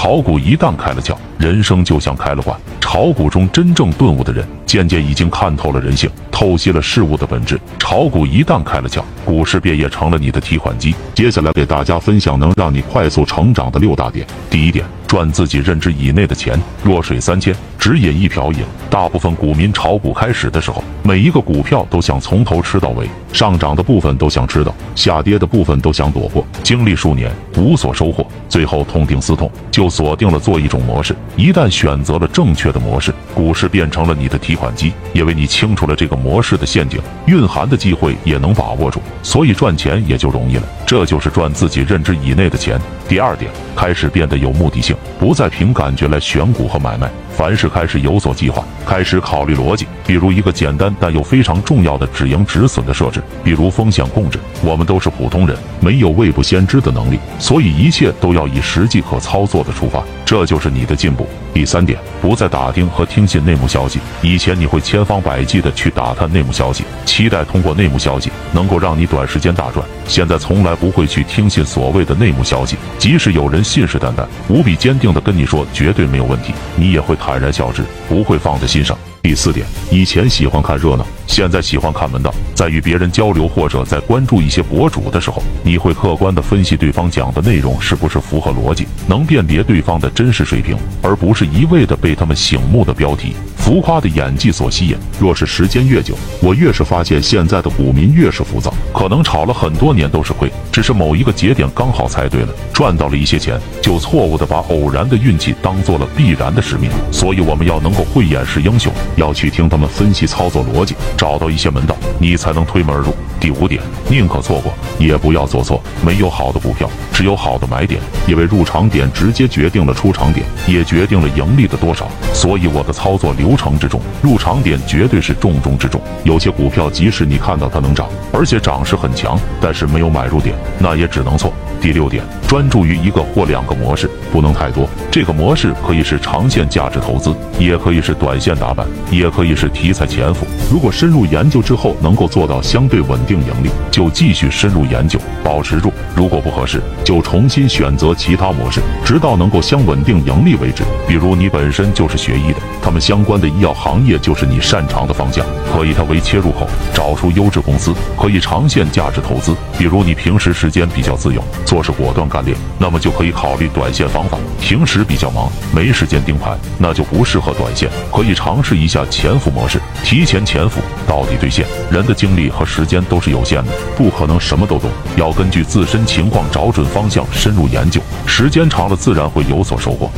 炒股一旦开了窍，人生就像开了挂。炒股中真正顿悟的人，渐渐已经看透了人性，透析了事物的本质。炒股一旦开了窍，股市便也成了你的提款机。接下来给大家分享能让你快速成长的六大点。第一点，赚自己认知以内的钱。弱水三千，只饮一瓢饮。大部分股民炒股开始的时候，每一个股票都想从头吃到尾，上涨的部分都想吃到，下跌的部分都想躲过。经历数年无所收获，最后痛定思痛，就锁定了做一种模式。一旦选择了正确的。模式，股市变成了你的提款机，因为你清楚了这个模模式的陷阱，蕴含的机会也能把握住，所以赚钱也就容易了。这就是赚自己认知以内的钱。第二点，开始变得有目的性，不再凭感觉来选股和买卖，凡事开始有所计划，开始考虑逻辑。比如一个简单但又非常重要的止盈止损的设置，比如风险控制。我们都是普通人，没有未卜先知的能力，所以一切都要以实际可操作的出发，这就是你的进步。第三点，不再打听和听信内幕消息。以前你会千方百计的去打探内幕消息，期待通过内幕消息能够让你短时间大赚。现在从来不会去听信所谓的内幕消息，即使有人信誓旦旦、无比坚定的跟你说绝对没有问题，你也会坦然笑之，不会放在心上。第四点，以前喜欢看热闹，现在喜欢看门道。在与别人交流或者在关注一些博主的时候，你会客观的分析对方讲的内容是不是符合逻辑，能辨别对方的真实水平，而不是一味的被他们醒目的标题、浮夸的演技所吸引。若是时间越久，我越是发现现在的股民越是浮躁，可能炒了很多年都是亏，只是某一个节点刚好猜对了，赚到了一些钱，就错误的把偶然的运气当做了必然的使命。所以我们要能够慧眼识英雄。要去听他们分析操作逻辑，找到一些门道，你才能推门而入。第五点，宁可错过，也不要做错。没有好的股票，只有好的买点，因为入场点直接决定了出场点，也决定了盈利的多少。所以我的操作流程之中，入场点绝对是重中之重。有些股票，即使你看到它能涨，而且涨势很强，但是没有买入点，那也只能错。第六点，专注于一个或两个模式，不能太多。这个模式可以是长线价值投资，也可以是短线打板，也可以是题材潜伏。如果深入研究之后能够做到相对稳定盈利，就继续深入研究，保持住；如果不合适，就重新选择其他模式，直到能够相稳定盈利为止。比如你本身就是学医的，他们相关的医药行业就是你擅长的方向，可以它为切入口，找出优质公司，可以长线价值投资。比如你平时时间比较自由。做事果断干练，那么就可以考虑短线方法。平时比较忙，没时间盯盘，那就不适合短线，可以尝试一下潜伏模式，提前潜伏到底兑现。人的精力和时间都都是有限的，不可能什么都懂，要根据自身情况找准方向，深入研究。时间长了，自然会有所收获。